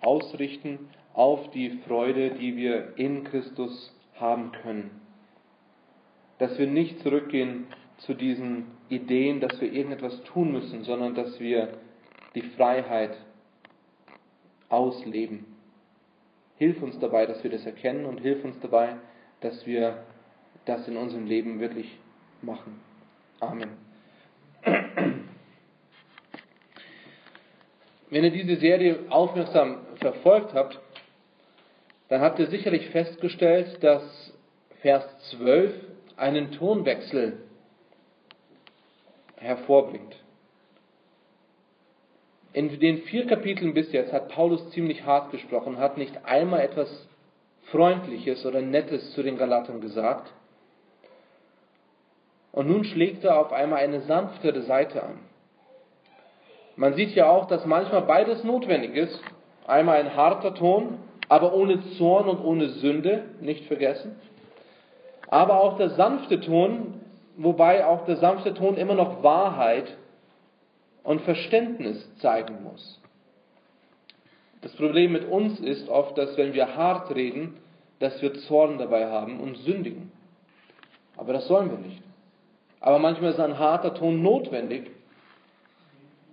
ausrichten auf die Freude, die wir in Christus haben können. Dass wir nicht zurückgehen zu diesen Ideen, dass wir irgendetwas tun müssen, sondern dass wir die Freiheit ausleben. Hilf uns dabei, dass wir das erkennen und hilf uns dabei, dass wir das in unserem Leben wirklich machen. Amen. Wenn ihr diese Serie aufmerksam verfolgt habt, dann habt ihr sicherlich festgestellt, dass Vers 12 einen Tonwechsel hervorbringt. In den vier Kapiteln bis jetzt hat Paulus ziemlich hart gesprochen, hat nicht einmal etwas Freundliches oder Nettes zu den Galatern gesagt. Und nun schlägt er auf einmal eine sanftere Seite an. Man sieht ja auch, dass manchmal beides notwendig ist. Einmal ein harter Ton, aber ohne Zorn und ohne Sünde, nicht vergessen. Aber auch der sanfte Ton, wobei auch der sanfte Ton immer noch Wahrheit und Verständnis zeigen muss. Das Problem mit uns ist oft, dass wenn wir hart reden, dass wir Zorn dabei haben und sündigen. Aber das sollen wir nicht. Aber manchmal ist ein harter Ton notwendig.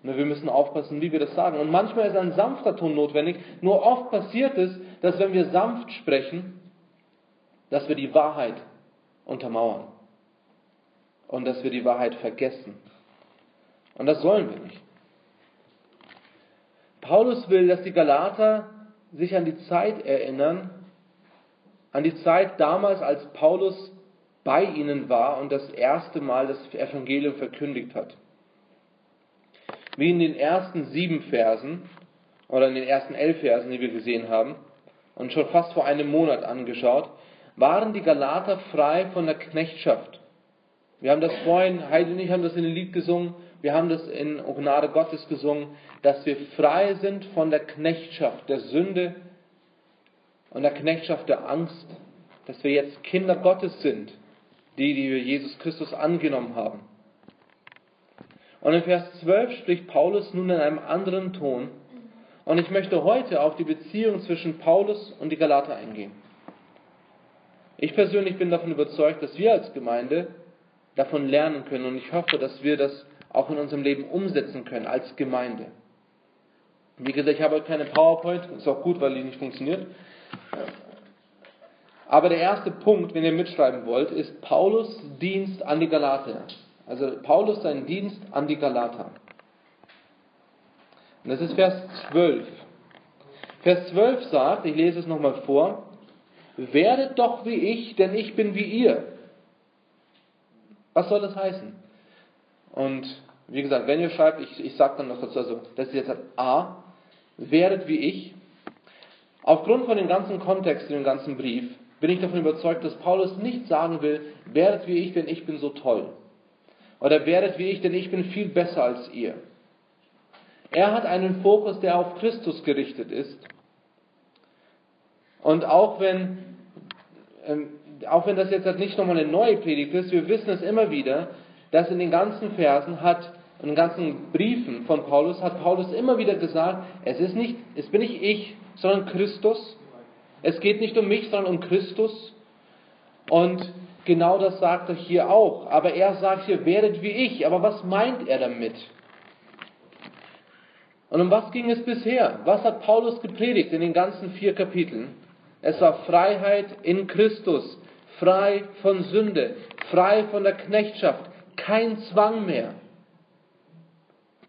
Nur wir müssen aufpassen, wie wir das sagen. Und manchmal ist ein sanfter Ton notwendig. Nur oft passiert es, dass wenn wir sanft sprechen, dass wir die Wahrheit untermauern. Und dass wir die Wahrheit vergessen. Und das sollen wir nicht. Paulus will, dass die Galater sich an die Zeit erinnern, an die Zeit damals, als Paulus bei ihnen war und das erste Mal das Evangelium verkündigt hat. Wie in den ersten sieben Versen oder in den ersten elf Versen, die wir gesehen haben und schon fast vor einem Monat angeschaut, waren die Galater frei von der Knechtschaft. Wir haben das vorhin, Heidi und ich haben das in dem Lied gesungen, wir haben das in O Gnade Gottes gesungen, dass wir frei sind von der Knechtschaft der Sünde und der Knechtschaft der Angst, dass wir jetzt Kinder Gottes sind, die, die wir Jesus Christus angenommen haben. Und in Vers 12 spricht Paulus nun in einem anderen Ton. Und ich möchte heute auf die Beziehung zwischen Paulus und die Galater eingehen. Ich persönlich bin davon überzeugt, dass wir als Gemeinde davon lernen können und ich hoffe, dass wir das auch in unserem Leben umsetzen können als Gemeinde. Wie gesagt, ich habe heute keine PowerPoint, ist auch gut, weil die nicht funktioniert. Aber der erste Punkt, wenn ihr mitschreiben wollt, ist Paulus Dienst an die Galater. Also Paulus sein Dienst an die Galater. Und das ist Vers 12. Vers 12 sagt, ich lese es nochmal vor, werdet doch wie ich, denn ich bin wie ihr. Was soll das heißen? Und wie gesagt, wenn ihr schreibt, ich, ich sage dann noch dazu, also das ist jetzt A, werdet wie ich. Aufgrund von dem ganzen Kontext in dem ganzen Brief bin ich davon überzeugt, dass Paulus nicht sagen will, werdet wie ich, denn ich bin so toll. Oder werdet wie ich, denn ich bin viel besser als ihr. Er hat einen Fokus, der auf Christus gerichtet ist. Und auch wenn, ähm, auch wenn das jetzt halt nicht nochmal eine neue Predigt ist, wir wissen es immer wieder, dass in den ganzen Versen hat, in den ganzen Briefen von Paulus hat Paulus immer wieder gesagt, es ist nicht, es bin nicht ich, sondern Christus. Es geht nicht um mich, sondern um Christus. Und genau das sagt er hier auch. Aber er sagt hier, werdet wie ich. Aber was meint er damit? Und um was ging es bisher? Was hat Paulus gepredigt in den ganzen vier Kapiteln? Es war Freiheit in Christus, frei von Sünde, frei von der Knechtschaft, kein Zwang mehr.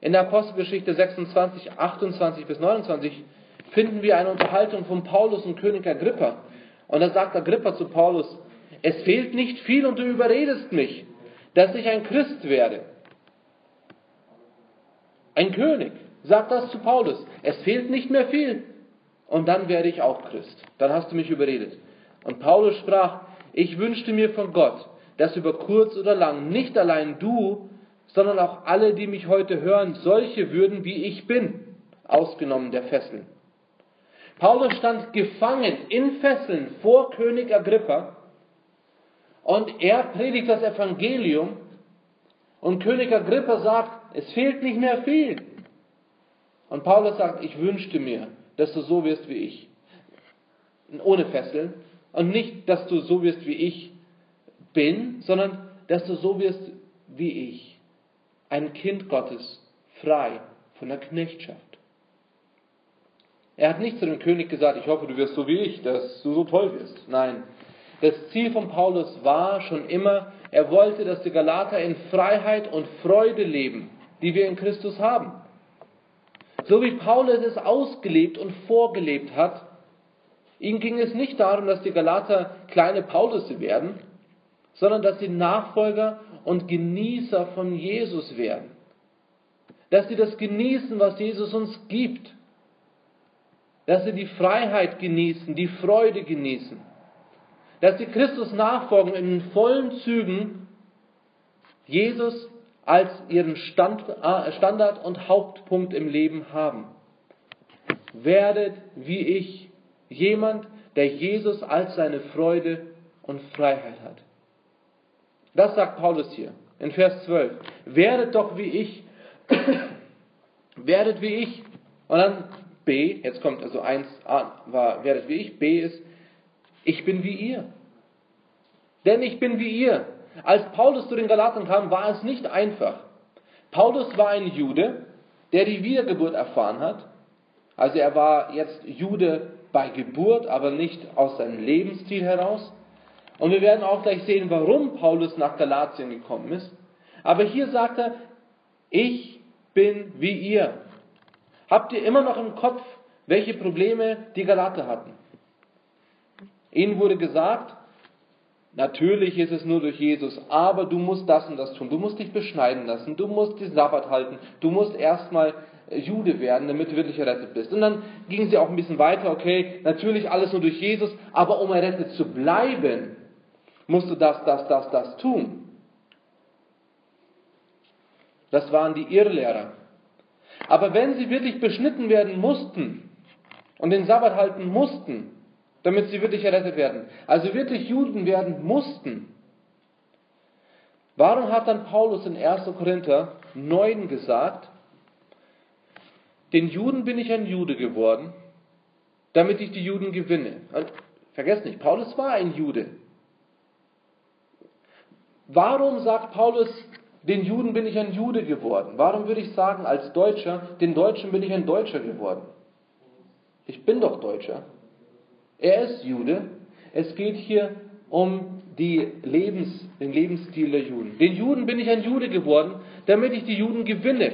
In der Apostelgeschichte 26, 28 bis 29 finden wir eine Unterhaltung von Paulus und König Agrippa. Und da sagt Agrippa zu Paulus, es fehlt nicht viel und du überredest mich, dass ich ein Christ werde. Ein König sagt das zu Paulus, es fehlt nicht mehr viel und dann werde ich auch Christ. Dann hast du mich überredet. Und Paulus sprach, ich wünschte mir von Gott, dass über kurz oder lang nicht allein du, sondern auch alle, die mich heute hören, solche würden, wie ich bin, ausgenommen der Fesseln. Paulus stand gefangen in Fesseln vor König Agrippa und er predigt das Evangelium und König Agrippa sagt, es fehlt nicht mehr viel. Und Paulus sagt, ich wünschte mir, dass du so wirst wie ich. Ohne Fesseln. Und nicht, dass du so wirst wie ich bin, sondern dass du so wirst wie ich. Ein Kind Gottes, frei von der Knechtschaft. Er hat nicht zu dem König gesagt, ich hoffe, du wirst so wie ich, dass du so toll wirst. Nein. Das Ziel von Paulus war schon immer, er wollte, dass die Galater in Freiheit und Freude leben, die wir in Christus haben. So wie Paulus es ausgelebt und vorgelebt hat, ihm ging es nicht darum, dass die Galater kleine Paulusse werden, sondern dass sie Nachfolger und Genießer von Jesus werden. Dass sie das genießen, was Jesus uns gibt. Dass sie die Freiheit genießen, die Freude genießen. Dass sie Christus nachfolgen in vollen Zügen, Jesus als ihren Stand, äh, Standard und Hauptpunkt im Leben haben. Werdet wie ich jemand, der Jesus als seine Freude und Freiheit hat. Das sagt Paulus hier in Vers 12. Werdet doch wie ich, werdet wie ich. Und dann B, jetzt kommt also 1 A war, werdet wie ich, B ist, ich bin wie ihr. Denn ich bin wie ihr. Als Paulus zu den Galatern kam, war es nicht einfach. Paulus war ein Jude, der die Wiedergeburt erfahren hat. Also er war jetzt Jude bei Geburt, aber nicht aus seinem Lebensstil heraus. Und wir werden auch gleich sehen, warum Paulus nach Galatien gekommen ist. Aber hier sagt er, ich bin wie ihr. Habt ihr immer noch im Kopf, welche Probleme die Galater hatten? Ihnen wurde gesagt, natürlich ist es nur durch Jesus, aber du musst das und das tun. Du musst dich beschneiden lassen, du musst den Sabbat halten, du musst erstmal Jude werden, damit du wirklich errettet bist. Und dann gingen sie auch ein bisschen weiter, okay, natürlich alles nur durch Jesus, aber um errettet zu bleiben, musst du das, das, das, das tun. Das waren die Irrlehrer. Aber wenn sie wirklich beschnitten werden mussten und den Sabbat halten mussten, damit sie wirklich errettet werden, also wirklich Juden werden mussten, warum hat dann Paulus in 1. Korinther 9 gesagt, den Juden bin ich ein Jude geworden, damit ich die Juden gewinne. Und vergesst nicht, Paulus war ein Jude. Warum sagt Paulus, den Juden bin ich ein Jude geworden? Warum würde ich sagen, als Deutscher, den Deutschen bin ich ein Deutscher geworden? Ich bin doch Deutscher. Er ist Jude. Es geht hier um die Lebens, den Lebensstil der Juden. Den Juden bin ich ein Jude geworden, damit ich die Juden gewinne.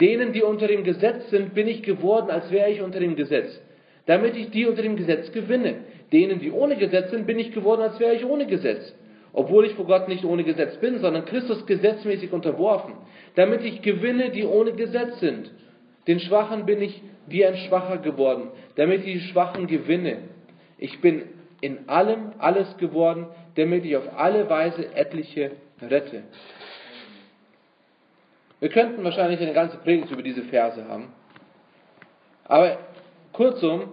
Denen, die unter dem Gesetz sind, bin ich geworden, als wäre ich unter dem Gesetz, damit ich die unter dem Gesetz gewinne. Denen, die ohne Gesetz sind, bin ich geworden, als wäre ich ohne Gesetz, obwohl ich vor Gott nicht ohne Gesetz bin, sondern Christus gesetzmäßig unterworfen, damit ich gewinne, die ohne Gesetz sind. Den Schwachen bin ich wie ein Schwacher geworden, damit ich die Schwachen gewinne. Ich bin in allem alles geworden, damit ich auf alle Weise etliche rette. Wir könnten wahrscheinlich eine ganze Predigt über diese Verse haben. Aber kurzum,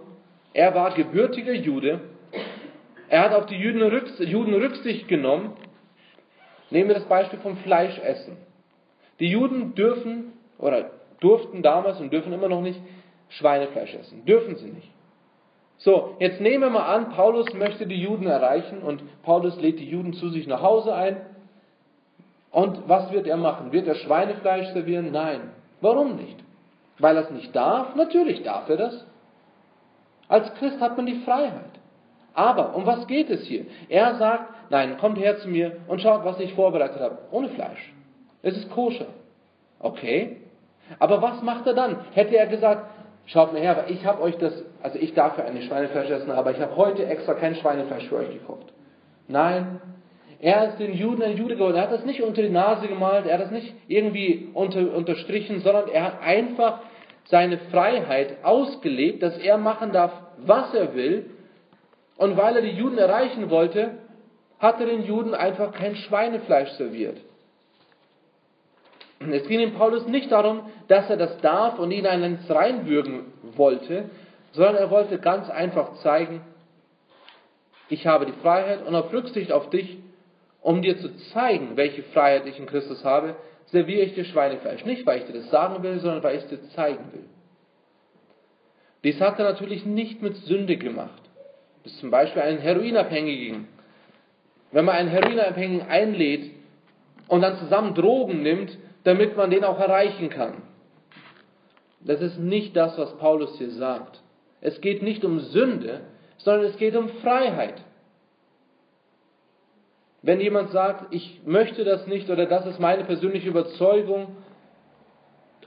er war gebürtiger Jude, er hat auf die Juden, Rücksicht genommen. Nehmen wir das Beispiel vom Fleischessen. Die Juden dürfen oder durften damals und dürfen immer noch nicht Schweinefleisch essen. Dürfen sie nicht. So, jetzt nehmen wir mal an, Paulus möchte die Juden erreichen und Paulus lädt die Juden zu sich nach Hause ein. Und was wird er machen? Wird er Schweinefleisch servieren? Nein. Warum nicht? Weil er es nicht darf? Natürlich darf er das. Als Christ hat man die Freiheit. Aber um was geht es hier? Er sagt, nein, kommt her zu mir und schaut, was ich vorbereitet habe. Ohne Fleisch. Es ist koscher. Okay. Aber was macht er dann? Hätte er gesagt, schaut mal her, ich habe euch das, also ich darf ja eine Schweinefleisch essen, aber ich habe heute extra kein Schweinefleisch für euch gekocht. Nein. Er ist den Juden ein Jude geworden. Er hat das nicht unter die Nase gemalt, er hat das nicht irgendwie unter, unterstrichen, sondern er hat einfach seine Freiheit ausgelebt, dass er machen darf, was er will, und weil er die Juden erreichen wollte, hat er den Juden einfach kein Schweinefleisch serviert. Es ging dem Paulus nicht darum, dass er das darf und ihn eins reinwürgen wollte, sondern er wollte ganz einfach zeigen, ich habe die Freiheit und auf Rücksicht auf dich, um dir zu zeigen, welche Freiheit ich in Christus habe, serviere ich dir Schweinefleisch. Nicht, weil ich dir das sagen will, sondern weil ich es dir zeigen will. Dies hat er natürlich nicht mit Sünde gemacht. Das ist zum Beispiel einen Heroinabhängigen. Wenn man einen Heroinabhängigen einlädt und dann zusammen Drogen nimmt, damit man den auch erreichen kann. Das ist nicht das, was Paulus hier sagt. Es geht nicht um Sünde, sondern es geht um Freiheit. Wenn jemand sagt, ich möchte das nicht oder das ist meine persönliche Überzeugung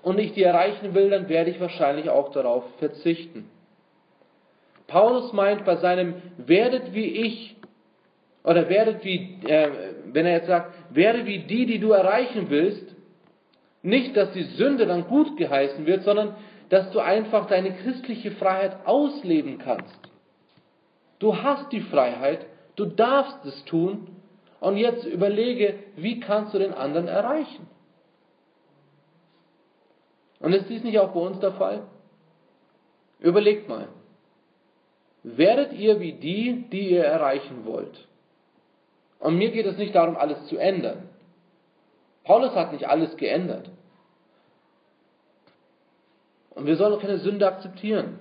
und ich die erreichen will, dann werde ich wahrscheinlich auch darauf verzichten. Paulus meint bei seinem werdet wie ich oder werdet wie, äh, wenn er jetzt sagt, werde wie die, die du erreichen willst, nicht, dass die Sünde dann gut geheißen wird, sondern dass du einfach deine christliche Freiheit ausleben kannst. Du hast die Freiheit, du darfst es tun und jetzt überlege, wie kannst du den anderen erreichen? Und ist dies nicht auch bei uns der Fall? Überlegt mal. Werdet ihr wie die, die ihr erreichen wollt? Und mir geht es nicht darum, alles zu ändern. Paulus hat nicht alles geändert. Und wir sollen auch keine Sünde akzeptieren.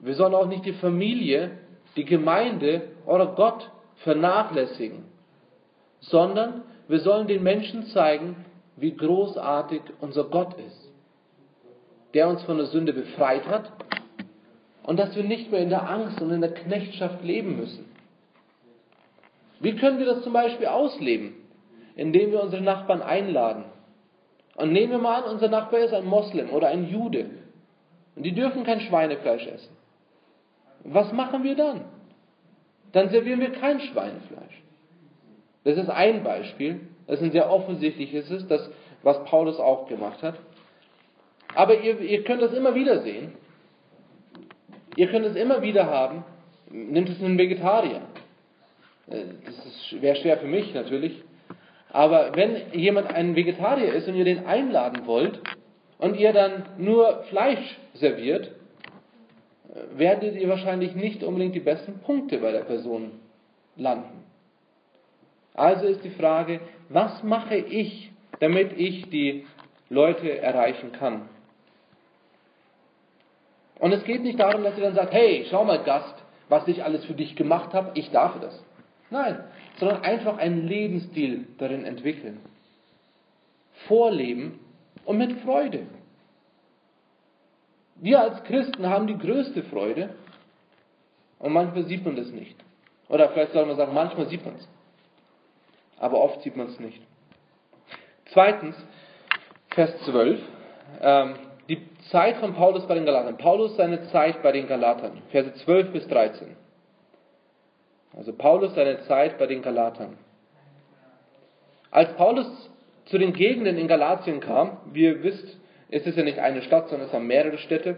Wir sollen auch nicht die Familie, die Gemeinde oder Gott vernachlässigen, sondern wir sollen den Menschen zeigen, wie großartig unser Gott ist, der uns von der Sünde befreit hat und dass wir nicht mehr in der Angst und in der Knechtschaft leben müssen. Wie können wir das zum Beispiel ausleben? Indem wir unsere Nachbarn einladen. Und nehmen wir mal an, unser Nachbar ist ein Moslem oder ein Jude. Und die dürfen kein Schweinefleisch essen. Was machen wir dann? Dann servieren wir kein Schweinefleisch. Das ist ein Beispiel. Das ist ein sehr offensichtliches, ist das, was Paulus auch gemacht hat. Aber ihr, ihr könnt das immer wieder sehen. Ihr könnt es immer wieder haben. Nimmt es einen Vegetarier. Äh, das wäre schwer für mich natürlich. Aber wenn jemand ein Vegetarier ist und ihr den einladen wollt und ihr dann nur Fleisch serviert, werdet ihr wahrscheinlich nicht unbedingt die besten Punkte bei der Person landen. Also ist die Frage, was mache ich, damit ich die Leute erreichen kann? Und es geht nicht darum, dass ihr dann sagt, hey, schau mal Gast, was ich alles für dich gemacht habe, ich darf das. Nein, sondern einfach einen Lebensstil darin entwickeln. Vorleben und mit Freude. Wir als Christen haben die größte Freude und manchmal sieht man das nicht. Oder vielleicht soll man sagen, manchmal sieht man es. Aber oft sieht man es nicht. Zweitens, Vers 12, ähm, die Zeit von Paulus bei den Galatern. Paulus seine Zeit bei den Galatern, Verse 12 bis 13. Also Paulus seine Zeit bei den Galatern. Als Paulus zu den Gegenden in Galatien kam, wie ihr wisst, ist es ja nicht eine Stadt, sondern es waren mehrere Städte.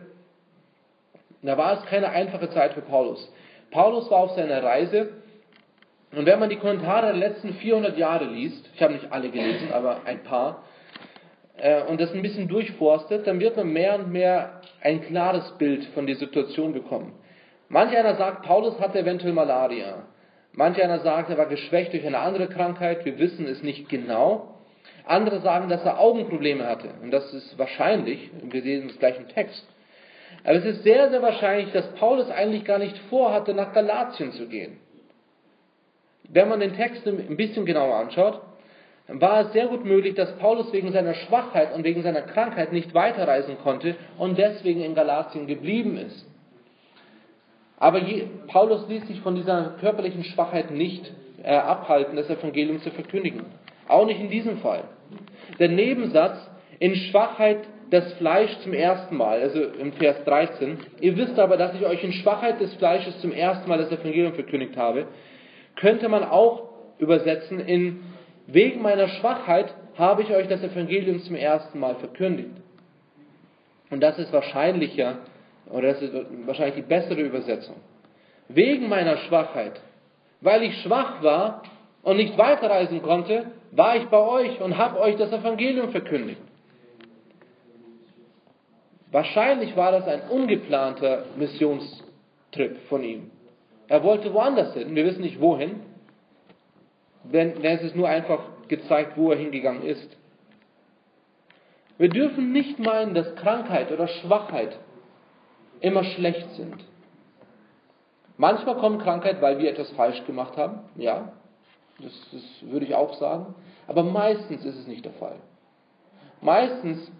Da war es keine einfache Zeit für Paulus. Paulus war auf seiner Reise und wenn man die Kommentare der letzten 400 Jahre liest, ich habe nicht alle gelesen, aber ein paar, äh, und das ein bisschen durchforstet, dann wird man mehr und mehr ein klares Bild von der Situation bekommen. Manch einer sagt, Paulus hatte eventuell Malaria. Manch einer sagt, er war geschwächt durch eine andere Krankheit. Wir wissen es nicht genau. Andere sagen, dass er Augenprobleme hatte. Und das ist wahrscheinlich. Wir sehen es gleich im Text. Aber es ist sehr, sehr wahrscheinlich, dass Paulus eigentlich gar nicht vorhatte, nach Galatien zu gehen. Wenn man den Text ein bisschen genauer anschaut, war es sehr gut möglich, dass Paulus wegen seiner Schwachheit und wegen seiner Krankheit nicht weiterreisen konnte und deswegen in Galatien geblieben ist. Aber Paulus ließ sich von dieser körperlichen Schwachheit nicht äh, abhalten, das Evangelium zu verkündigen. Auch nicht in diesem Fall. Der Nebensatz, in Schwachheit das Fleisch zum ersten Mal, also im Vers 13, ihr wisst aber, dass ich euch in Schwachheit des Fleisches zum ersten Mal das Evangelium verkündigt habe, könnte man auch übersetzen in wegen meiner Schwachheit habe ich euch das Evangelium zum ersten Mal verkündigt. Und das ist wahrscheinlicher oder das ist wahrscheinlich die bessere Übersetzung. Wegen meiner Schwachheit, weil ich schwach war und nicht weiterreisen konnte, war ich bei euch und habe euch das Evangelium verkündigt. Wahrscheinlich war das ein ungeplanter Missionstrip von ihm. Er wollte woanders hin, wir wissen nicht wohin, denn, es ist nur einfach gezeigt, wo er hingegangen ist. Wir dürfen nicht meinen, dass Krankheit oder Schwachheit immer schlecht sind. Manchmal kommt Krankheit, weil wir etwas falsch gemacht haben, ja, das, das würde ich auch sagen, aber meistens ist es nicht der Fall. Meistens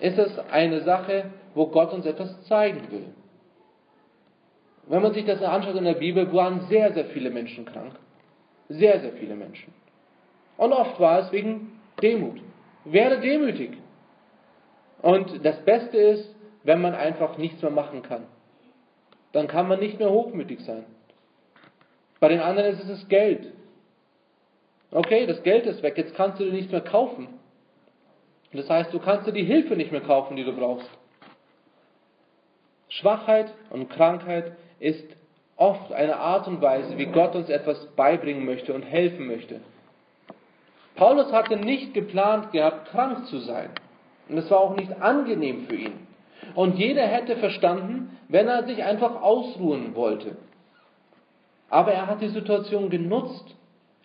ist es eine Sache, wo Gott uns etwas zeigen will. Wenn man sich das anschaut in der Bibel, waren sehr, sehr viele Menschen krank. Sehr, sehr viele Menschen. Und oft war es wegen Demut. Werde demütig. Und das Beste ist, wenn man einfach nichts mehr machen kann. Dann kann man nicht mehr hochmütig sein. Bei den anderen ist es das Geld. Okay, das Geld ist weg, jetzt kannst du dir nichts mehr kaufen. Das heißt, du kannst dir die Hilfe nicht mehr kaufen, die du brauchst. Schwachheit und Krankheit ist oft eine Art und Weise, wie Gott uns etwas beibringen möchte und helfen möchte. Paulus hatte nicht geplant gehabt, krank zu sein. Und es war auch nicht angenehm für ihn. Und jeder hätte verstanden, wenn er sich einfach ausruhen wollte. Aber er hat die Situation genutzt,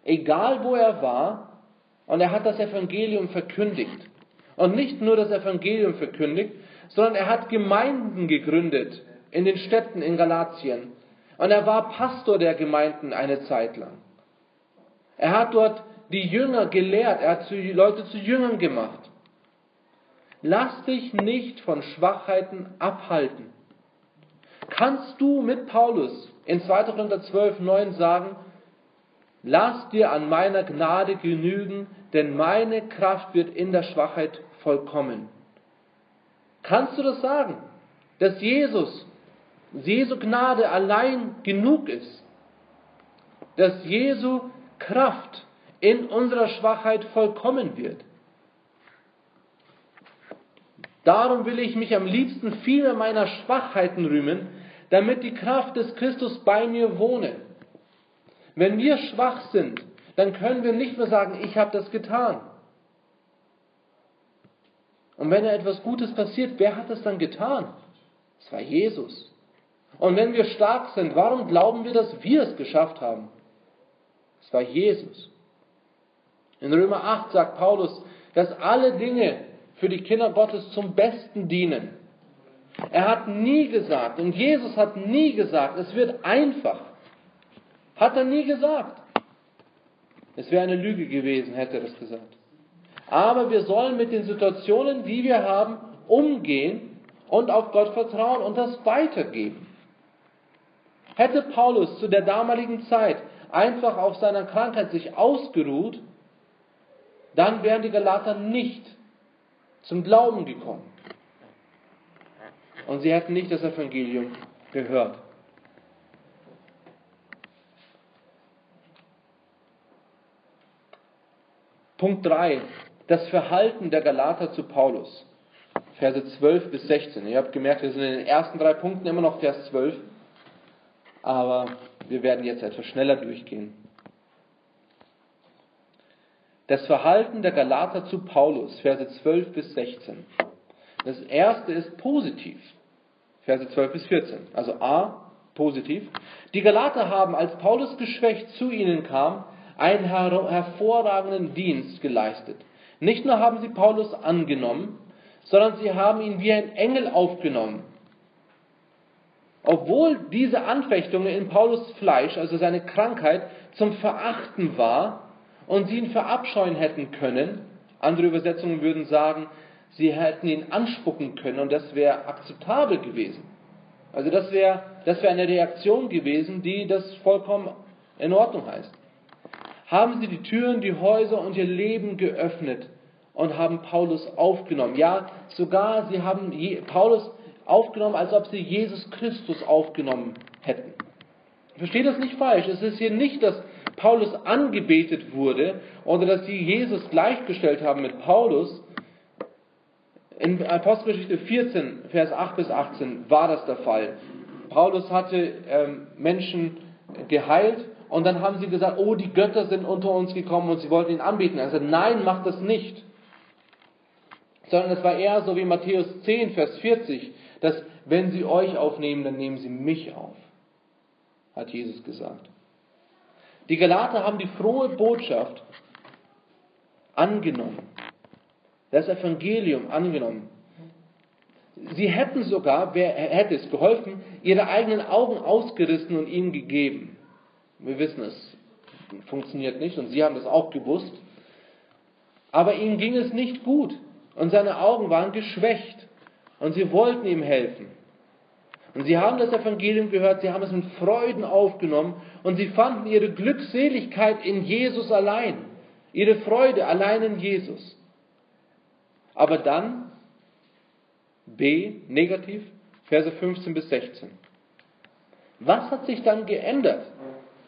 egal wo er war, und er hat das Evangelium verkündigt. Und nicht nur das Evangelium verkündigt, sondern er hat Gemeinden gegründet in den Städten in Galatien. Und er war Pastor der Gemeinden eine Zeit lang. Er hat dort die Jünger gelehrt, er hat Leute zu Jüngern gemacht. Lass dich nicht von Schwachheiten abhalten. Kannst du mit Paulus in 2. Korinther 12, 9 sagen, lass dir an meiner Gnade genügen, denn meine Kraft wird in der Schwachheit vollkommen. Kannst du das sagen? Dass Jesus, Jesu Gnade allein genug ist? Dass Jesu Kraft in unserer Schwachheit vollkommen wird? Darum will ich mich am liebsten vieler meiner Schwachheiten rühmen, damit die Kraft des Christus bei mir wohne. Wenn wir schwach sind, dann können wir nicht mehr sagen, ich habe das getan. Und wenn da etwas Gutes passiert, wer hat das dann getan? Es war Jesus. Und wenn wir stark sind, warum glauben wir, dass wir es geschafft haben? Es war Jesus. In Römer 8 sagt Paulus, dass alle Dinge für die Kinder Gottes zum Besten dienen. Er hat nie gesagt, und Jesus hat nie gesagt, es wird einfach. Hat er nie gesagt. Es wäre eine Lüge gewesen, hätte er das gesagt. Aber wir sollen mit den Situationen, die wir haben, umgehen und auf Gott vertrauen und das weitergeben. Hätte Paulus zu der damaligen Zeit einfach auf seiner Krankheit sich ausgeruht, dann wären die Galater nicht zum Glauben gekommen. Und sie hätten nicht das Evangelium gehört. Punkt 3. Das Verhalten der Galater zu Paulus. Verse 12 bis 16. Ihr habt gemerkt, wir sind in den ersten drei Punkten immer noch Vers 12. Aber wir werden jetzt etwas schneller durchgehen. Das Verhalten der Galater zu Paulus, Verse 12 bis 16. Das erste ist positiv. Verse 12 bis 14. Also A, positiv. Die Galater haben, als Paulus geschwächt zu ihnen kam, einen hervorragenden Dienst geleistet. Nicht nur haben sie Paulus angenommen, sondern sie haben ihn wie ein Engel aufgenommen. Obwohl diese Anfechtungen in Paulus Fleisch, also seine Krankheit, zum Verachten war, und sie ihn verabscheuen hätten können. Andere Übersetzungen würden sagen, sie hätten ihn anspucken können und das wäre akzeptabel gewesen. Also das wäre das wär eine Reaktion gewesen, die das vollkommen in Ordnung heißt. Haben sie die Türen, die Häuser und ihr Leben geöffnet und haben Paulus aufgenommen. Ja, sogar sie haben Paulus aufgenommen, als ob sie Jesus Christus aufgenommen hätten. Versteht das nicht falsch. Es ist hier nicht das Paulus angebetet wurde oder dass sie Jesus gleichgestellt haben mit Paulus. In Apostelgeschichte 14, Vers 8 bis 18 war das der Fall. Paulus hatte ähm, Menschen geheilt und dann haben sie gesagt, oh, die Götter sind unter uns gekommen und sie wollten ihn anbeten. Er sagte, nein, macht das nicht. Sondern es war eher so wie Matthäus 10, Vers 40, dass wenn sie euch aufnehmen, dann nehmen sie mich auf, hat Jesus gesagt. Die Galater haben die frohe Botschaft angenommen. Das Evangelium angenommen. Sie hätten sogar, wer hätte es geholfen, ihre eigenen Augen ausgerissen und ihnen gegeben. Wir wissen es funktioniert nicht und sie haben das auch gewusst. Aber ihm ging es nicht gut und seine Augen waren geschwächt und sie wollten ihm helfen. Und sie haben das Evangelium gehört, sie haben es mit Freuden aufgenommen und sie fanden ihre Glückseligkeit in Jesus allein, ihre Freude allein in Jesus. Aber dann, B, negativ, Verse 15 bis 16. Was hat sich dann geändert?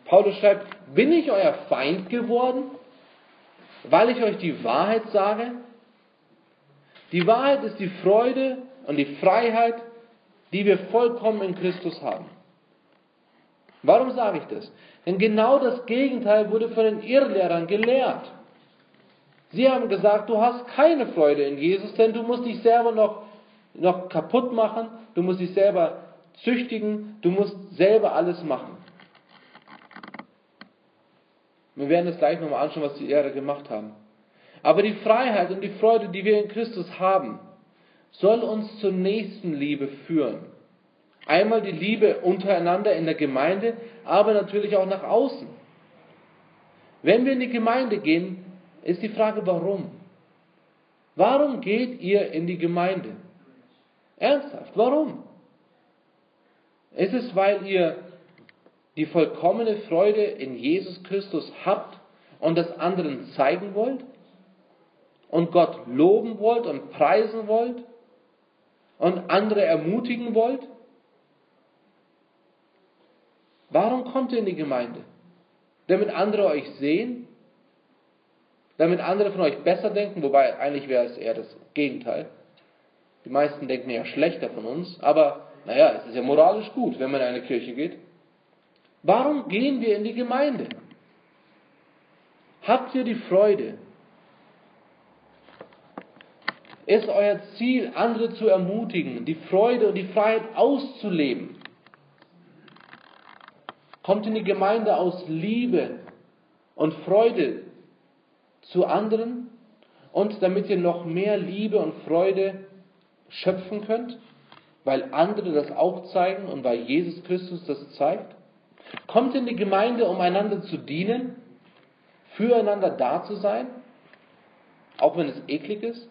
Paulus schreibt, bin ich euer Feind geworden, weil ich euch die Wahrheit sage? Die Wahrheit ist die Freude und die Freiheit, die wir vollkommen in Christus haben. Warum sage ich das? Denn genau das Gegenteil wurde von den Irrlehrern gelehrt. Sie haben gesagt, du hast keine Freude in Jesus, denn du musst dich selber noch, noch kaputt machen, du musst dich selber züchtigen, du musst selber alles machen. Wir werden es gleich nochmal anschauen, was die Irrer gemacht haben. Aber die Freiheit und die Freude, die wir in Christus haben, soll uns zur nächsten Liebe führen. Einmal die Liebe untereinander in der Gemeinde, aber natürlich auch nach außen. Wenn wir in die Gemeinde gehen, ist die Frage, warum? Warum geht ihr in die Gemeinde? Ernsthaft, warum? Ist es, weil ihr die vollkommene Freude in Jesus Christus habt und das anderen zeigen wollt? Und Gott loben wollt und preisen wollt? Und andere ermutigen wollt? Warum kommt ihr in die Gemeinde? Damit andere euch sehen? Damit andere von euch besser denken? Wobei eigentlich wäre es eher das Gegenteil. Die meisten denken ja schlechter von uns, aber naja, es ist ja moralisch gut, wenn man in eine Kirche geht. Warum gehen wir in die Gemeinde? Habt ihr die Freude? Ist euer Ziel, andere zu ermutigen, die Freude und die Freiheit auszuleben? Kommt in die Gemeinde aus Liebe und Freude zu anderen und damit ihr noch mehr Liebe und Freude schöpfen könnt, weil andere das auch zeigen und weil Jesus Christus das zeigt? Kommt in die Gemeinde, um einander zu dienen, füreinander da zu sein, auch wenn es eklig ist?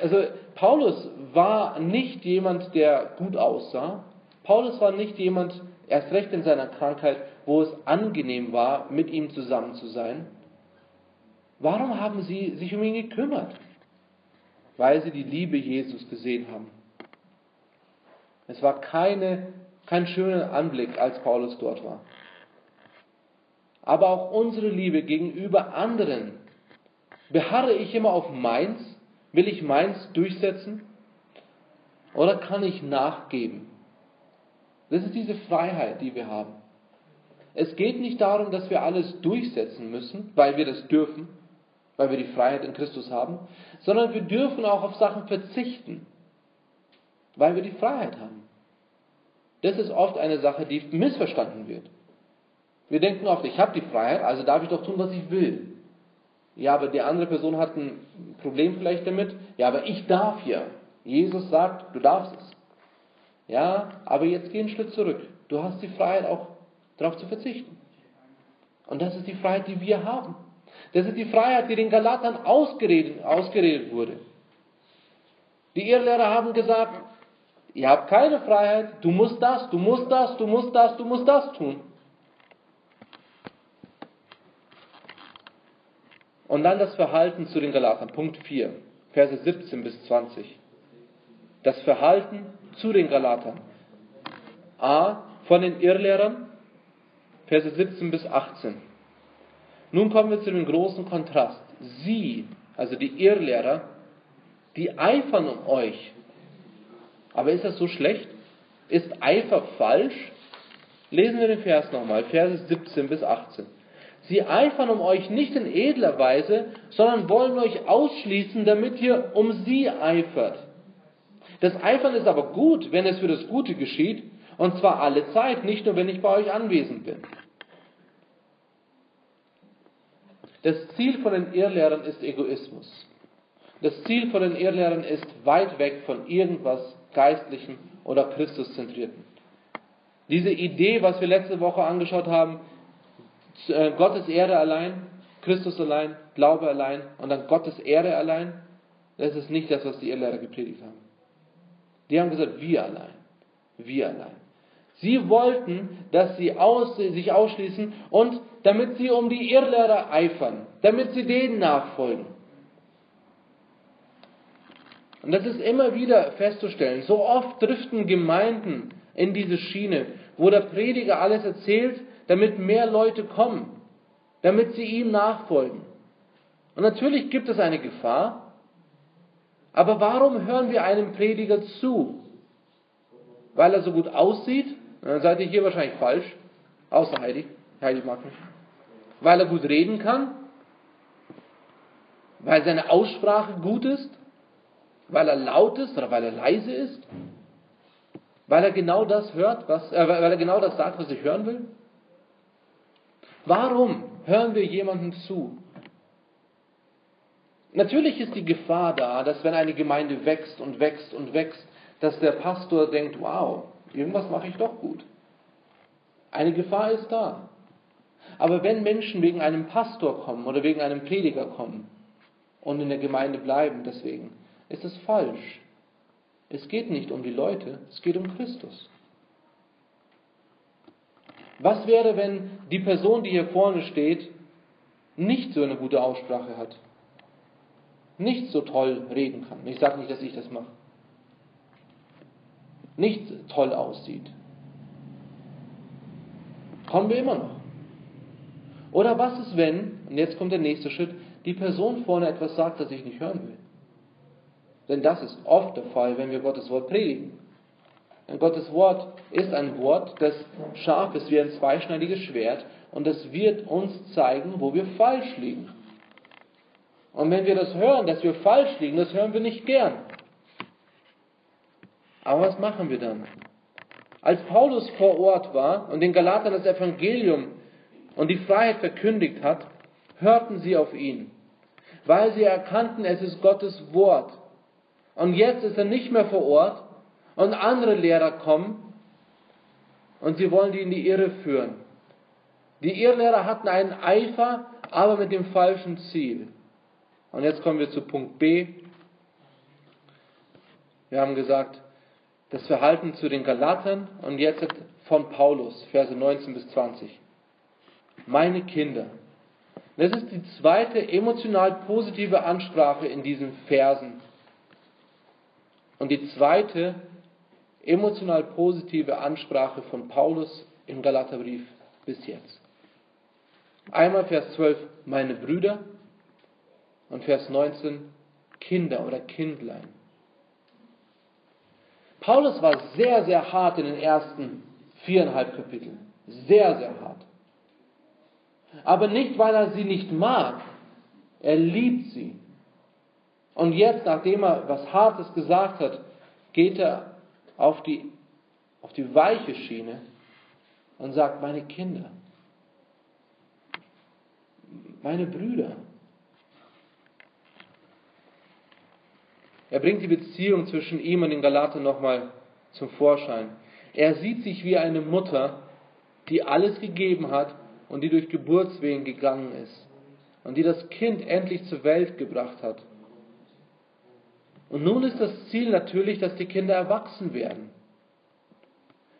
Also Paulus war nicht jemand, der gut aussah, Paulus war nicht jemand, erst recht in seiner Krankheit, wo es angenehm war, mit ihm zusammen zu sein. Warum haben sie sich um ihn gekümmert? Weil sie die Liebe Jesus gesehen haben. Es war keine, kein schöner Anblick, als Paulus dort war. Aber auch unsere Liebe gegenüber anderen. Beharre ich immer auf meins? Will ich meins durchsetzen? Oder kann ich nachgeben? Das ist diese Freiheit, die wir haben. Es geht nicht darum, dass wir alles durchsetzen müssen, weil wir das dürfen, weil wir die Freiheit in Christus haben, sondern wir dürfen auch auf Sachen verzichten, weil wir die Freiheit haben. Das ist oft eine Sache, die missverstanden wird. Wir denken oft, ich habe die Freiheit, also darf ich doch tun, was ich will. Ja, aber die andere Person hat ein Problem vielleicht damit. Ja, aber ich darf ja. Jesus sagt, du darfst es. Ja, aber jetzt geh einen Schritt zurück. Du hast die Freiheit auch darauf zu verzichten. Und das ist die Freiheit, die wir haben. Das ist die Freiheit, die den Galatern ausgeredet, ausgeredet wurde. Die Irrlehrer haben gesagt, ihr habt keine Freiheit, du musst das, du musst das, du musst das, du musst das tun. Und dann das Verhalten zu den Galatern, Punkt 4, Verse 17 bis 20. Das Verhalten zu den Galatern. A. Von den Irrlehrern, Verse 17 bis 18. Nun kommen wir zu dem großen Kontrast. Sie, also die Irrlehrer, die eifern um euch. Aber ist das so schlecht? Ist Eifer falsch? Lesen wir den Vers nochmal, Verse 17 bis 18. Sie eifern um euch nicht in edler Weise, sondern wollen euch ausschließen, damit ihr um sie eifert. Das Eifern ist aber gut, wenn es für das Gute geschieht, und zwar alle Zeit, nicht nur wenn ich bei euch anwesend bin. Das Ziel von den Irrlehrern ist Egoismus. Das Ziel von den Irrlehrern ist weit weg von irgendwas Geistlichem oder Christuszentrierten. Diese Idee, was wir letzte Woche angeschaut haben, Gottes Ehre allein, Christus allein, Glaube allein und dann Gottes Ehre allein, das ist nicht das, was die Irrlehrer gepredigt haben. Die haben gesagt, wir allein, wir allein. Sie wollten, dass sie aus, sich ausschließen und damit sie um die Irrlehrer eifern, damit sie denen nachfolgen. Und das ist immer wieder festzustellen. So oft driften Gemeinden in diese Schiene, wo der Prediger alles erzählt, damit mehr Leute kommen, damit sie ihm nachfolgen. Und natürlich gibt es eine Gefahr, aber warum hören wir einem Prediger zu? Weil er so gut aussieht? Dann seid ihr hier wahrscheinlich falsch, außer Heidi. Heidi mag mich. Weil er gut reden kann? Weil seine Aussprache gut ist? Weil er laut ist oder weil er leise ist? Weil er genau das hört, was, äh, weil er genau das sagt, was ich hören will? Warum hören wir jemandem zu? Natürlich ist die Gefahr da, dass wenn eine Gemeinde wächst und wächst und wächst, dass der Pastor denkt, wow, irgendwas mache ich doch gut. Eine Gefahr ist da. Aber wenn Menschen wegen einem Pastor kommen oder wegen einem Prediger kommen und in der Gemeinde bleiben deswegen, ist es falsch. Es geht nicht um die Leute, es geht um Christus. Was wäre, wenn die Person, die hier vorne steht, nicht so eine gute Aussprache hat? Nicht so toll reden kann. Ich sage nicht, dass ich das mache. Nicht toll aussieht. Kommen wir immer noch. Oder was ist, wenn, und jetzt kommt der nächste Schritt, die Person vorne etwas sagt, das ich nicht hören will? Denn das ist oft der Fall, wenn wir Gottes Wort predigen. Denn Gottes Wort ist ein Wort, das scharf ist wie ein zweischneidiges Schwert und das wird uns zeigen, wo wir falsch liegen. Und wenn wir das hören, dass wir falsch liegen, das hören wir nicht gern. Aber was machen wir dann? Als Paulus vor Ort war und den Galatern das Evangelium und die Freiheit verkündigt hat, hörten sie auf ihn, weil sie erkannten, es ist Gottes Wort. Und jetzt ist er nicht mehr vor Ort und andere Lehrer kommen und sie wollen die in die Irre führen. Die Irrlehrer hatten einen Eifer, aber mit dem falschen Ziel. Und jetzt kommen wir zu Punkt B. Wir haben gesagt, das Verhalten zu den Galatern und jetzt von Paulus, Verse 19 bis 20. Meine Kinder. Das ist die zweite emotional positive Ansprache in diesen Versen. Und die zweite emotional positive Ansprache von Paulus im Galaterbrief bis jetzt. Einmal Vers 12, meine Brüder, und Vers 19, Kinder oder Kindlein. Paulus war sehr, sehr hart in den ersten viereinhalb Kapiteln. Sehr, sehr hart. Aber nicht, weil er sie nicht mag. Er liebt sie. Und jetzt, nachdem er was Hartes gesagt hat, geht er auf die, auf die weiche Schiene und sagt, meine Kinder, meine Brüder. Er bringt die Beziehung zwischen ihm und den Galatern nochmal zum Vorschein. Er sieht sich wie eine Mutter, die alles gegeben hat und die durch Geburtswehen gegangen ist und die das Kind endlich zur Welt gebracht hat. Und nun ist das Ziel natürlich, dass die Kinder erwachsen werden.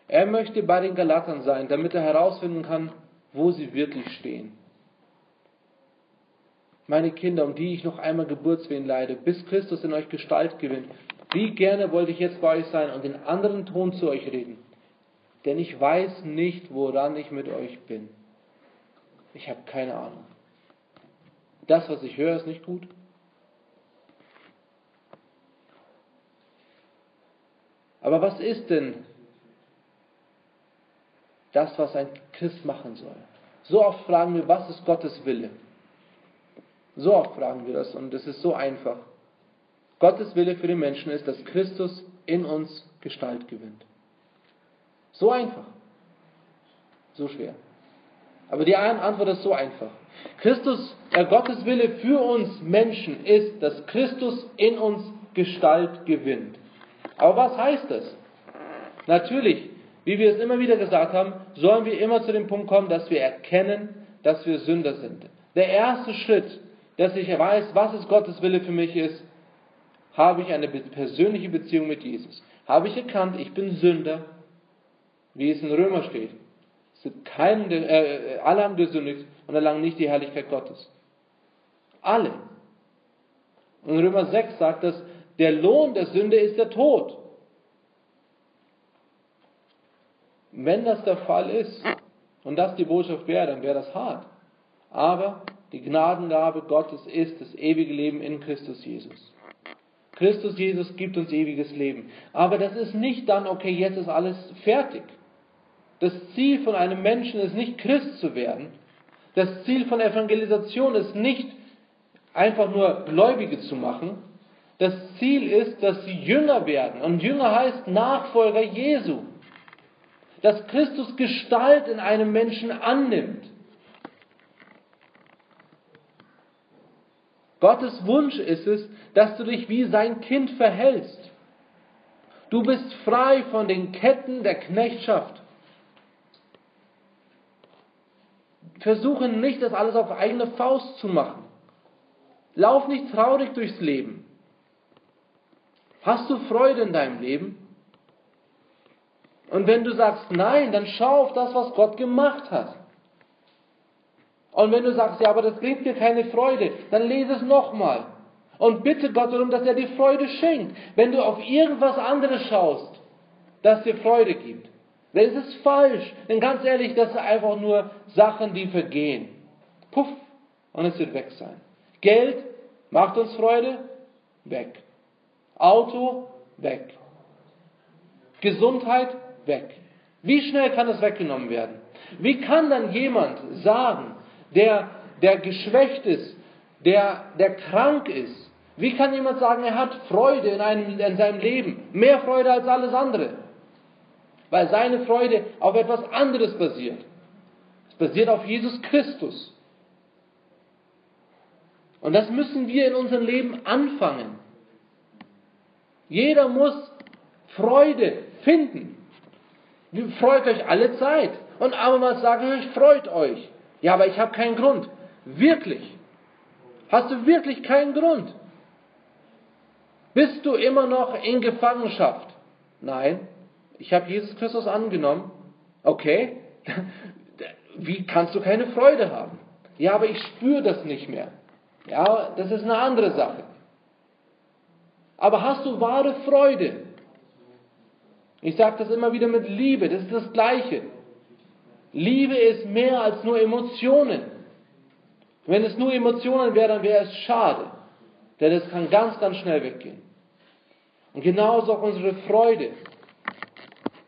Er möchte bei den Galatern sein, damit er herausfinden kann, wo sie wirklich stehen meine Kinder, um die ich noch einmal Geburtswehen leide, bis Christus in euch Gestalt gewinnt. Wie gerne wollte ich jetzt bei euch sein und in anderen Ton zu euch reden. Denn ich weiß nicht, woran ich mit euch bin. Ich habe keine Ahnung. Das, was ich höre, ist nicht gut. Aber was ist denn das, was ein Christ machen soll? So oft fragen wir, was ist Gottes Wille? So oft fragen wir das und es ist so einfach. Gottes Wille für den Menschen ist, dass Christus in uns Gestalt gewinnt. So einfach. So schwer. Aber die Antwort ist so einfach. Christus, äh, Gottes Wille für uns Menschen ist, dass Christus in uns Gestalt gewinnt. Aber was heißt das? Natürlich, wie wir es immer wieder gesagt haben, sollen wir immer zu dem Punkt kommen, dass wir erkennen, dass wir Sünder sind. Der erste Schritt, dass ich weiß, was es Gottes Wille für mich ist, habe ich eine persönliche Beziehung mit Jesus. Habe ich erkannt, ich bin Sünder, wie es in Römer steht. Es sind keinen, äh, alle haben gesündigt und erlangen nicht die Herrlichkeit Gottes. Alle. Und Römer 6 sagt dass der Lohn der Sünde ist der Tod. Wenn das der Fall ist und das die Botschaft wäre, dann wäre das hart. Aber die Gnadengabe Gottes ist das ewige Leben in Christus Jesus. Christus Jesus gibt uns ewiges Leben. Aber das ist nicht dann, okay, jetzt ist alles fertig. Das Ziel von einem Menschen ist nicht Christ zu werden. Das Ziel von Evangelisation ist nicht einfach nur Gläubige zu machen. Das Ziel ist, dass sie Jünger werden. Und Jünger heißt Nachfolger Jesu. Dass Christus Gestalt in einem Menschen annimmt. Gottes Wunsch ist es, dass du dich wie sein Kind verhältst. Du bist frei von den Ketten der Knechtschaft. Versuche nicht, das alles auf eigene Faust zu machen. Lauf nicht traurig durchs Leben. Hast du Freude in deinem Leben? Und wenn du sagst nein, dann schau auf das, was Gott gemacht hat. Und wenn du sagst, ja, aber das bringt dir keine Freude, dann lese es nochmal. Und bitte Gott darum, dass er dir Freude schenkt. Wenn du auf irgendwas anderes schaust, das dir Freude gibt, dann ist es falsch. Denn ganz ehrlich, das sind einfach nur Sachen, die vergehen. Puff, und es wird weg sein. Geld macht uns Freude, weg. Auto, weg. Gesundheit, weg. Wie schnell kann es weggenommen werden? Wie kann dann jemand sagen, der, der geschwächt ist, der, der krank ist. Wie kann jemand sagen, er hat Freude in, einem, in seinem Leben? Mehr Freude als alles andere. Weil seine Freude auf etwas anderes basiert. Es basiert auf Jesus Christus. Und das müssen wir in unserem Leben anfangen. Jeder muss Freude finden. Freut euch alle Zeit. Und abermals sagen euch, freut euch. Ja, aber ich habe keinen Grund. Wirklich? Hast du wirklich keinen Grund? Bist du immer noch in Gefangenschaft? Nein, ich habe Jesus Christus angenommen. Okay, wie kannst du keine Freude haben? Ja, aber ich spüre das nicht mehr. Ja, das ist eine andere Sache. Aber hast du wahre Freude? Ich sage das immer wieder mit Liebe, das ist das Gleiche. Liebe ist mehr als nur Emotionen. Wenn es nur Emotionen wären, dann wäre es schade. Denn es kann ganz, ganz schnell weggehen. Und genauso auch unsere Freude.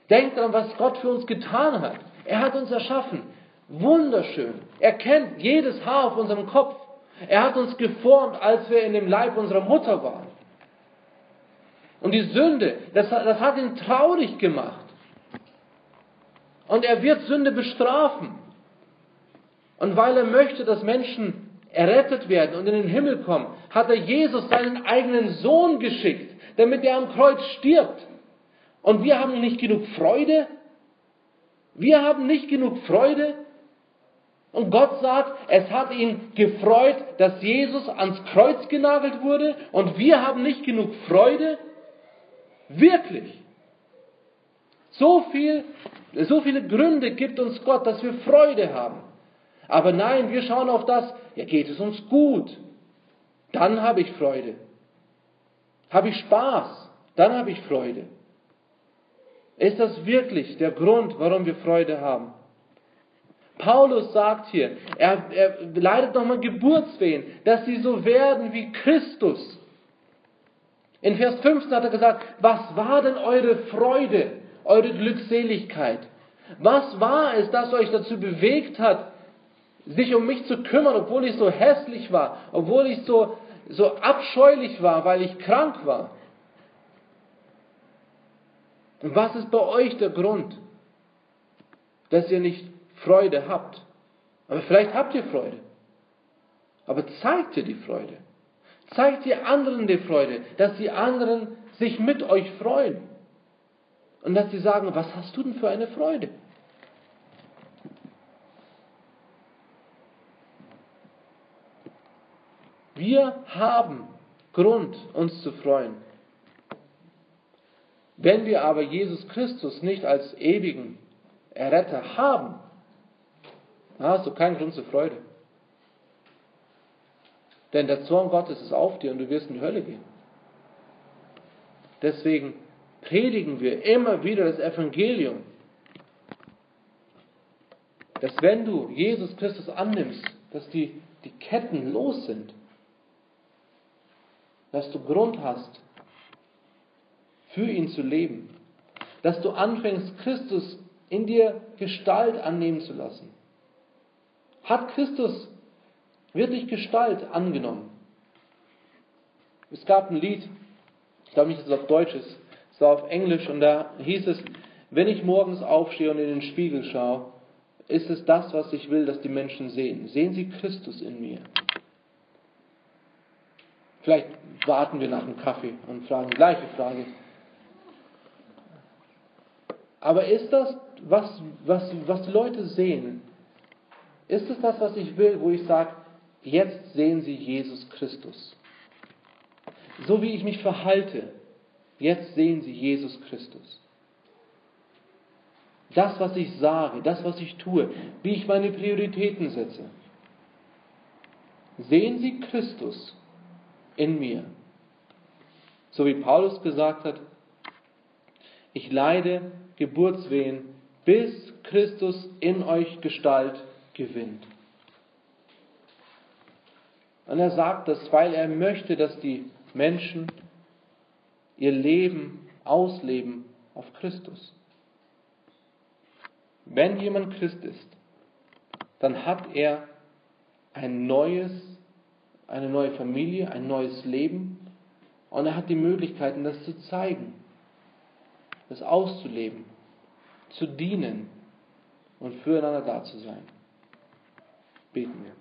Denkt daran, was Gott für uns getan hat. Er hat uns erschaffen. Wunderschön. Er kennt jedes Haar auf unserem Kopf. Er hat uns geformt, als wir in dem Leib unserer Mutter waren. Und die Sünde, das, das hat ihn traurig gemacht. Und er wird Sünde bestrafen. Und weil er möchte, dass Menschen errettet werden und in den Himmel kommen, hat er Jesus seinen eigenen Sohn geschickt, damit er am Kreuz stirbt. Und wir haben nicht genug Freude? Wir haben nicht genug Freude? Und Gott sagt, es hat ihn gefreut, dass Jesus ans Kreuz genagelt wurde und wir haben nicht genug Freude? Wirklich? So viel, so viele Gründe gibt uns Gott, dass wir Freude haben. Aber nein, wir schauen auf das, ja, geht es uns gut. Dann habe ich Freude. Habe ich Spaß, dann habe ich Freude. Ist das wirklich der Grund, warum wir Freude haben? Paulus sagt hier, er, er leidet nochmal Geburtswehen, dass sie so werden wie Christus. In Vers 15 hat er gesagt, was war denn eure Freude? eure Glückseligkeit? Was war es, das euch dazu bewegt hat, sich um mich zu kümmern, obwohl ich so hässlich war, obwohl ich so, so abscheulich war, weil ich krank war? Und was ist bei euch der Grund, dass ihr nicht Freude habt? Aber vielleicht habt ihr Freude. Aber zeigt ihr die Freude. Zeigt ihr anderen die Freude, dass die anderen sich mit euch freuen. Und dass sie sagen, was hast du denn für eine Freude? Wir haben Grund, uns zu freuen. Wenn wir aber Jesus Christus nicht als ewigen Erretter haben, dann hast du keinen Grund zur Freude. Denn der Zorn Gottes ist auf dir und du wirst in die Hölle gehen. Deswegen predigen wir immer wieder das Evangelium, dass wenn du Jesus Christus annimmst, dass die, die Ketten los sind, dass du Grund hast, für ihn zu leben. Dass du anfängst, Christus in dir Gestalt annehmen zu lassen. Hat Christus wirklich Gestalt angenommen? Es gab ein Lied, ich glaube nicht, dass es auf Deutsch ist, es war auf Englisch und da hieß es, wenn ich morgens aufstehe und in den Spiegel schaue, ist es das, was ich will, dass die Menschen sehen. Sehen sie Christus in mir? Vielleicht warten wir nach dem Kaffee und fragen die gleiche Frage. Aber ist das, was, was, was die Leute sehen, ist es das, was ich will, wo ich sage, jetzt sehen sie Jesus Christus? So wie ich mich verhalte, jetzt sehen sie Jesus Christus. Das, was ich sage, das, was ich tue, wie ich meine Prioritäten setze. Sehen sie Christus in mir. So wie Paulus gesagt hat, ich leide Geburtswehen, bis Christus in euch Gestalt gewinnt. Und er sagt das, weil er möchte, dass die Menschen ihr Leben ausleben auf Christus. Wenn jemand Christ ist, dann hat er ein neues, eine neue Familie, ein neues Leben und er hat die Möglichkeiten, das zu zeigen das auszuleben, zu dienen und füreinander da zu sein. Beten wir.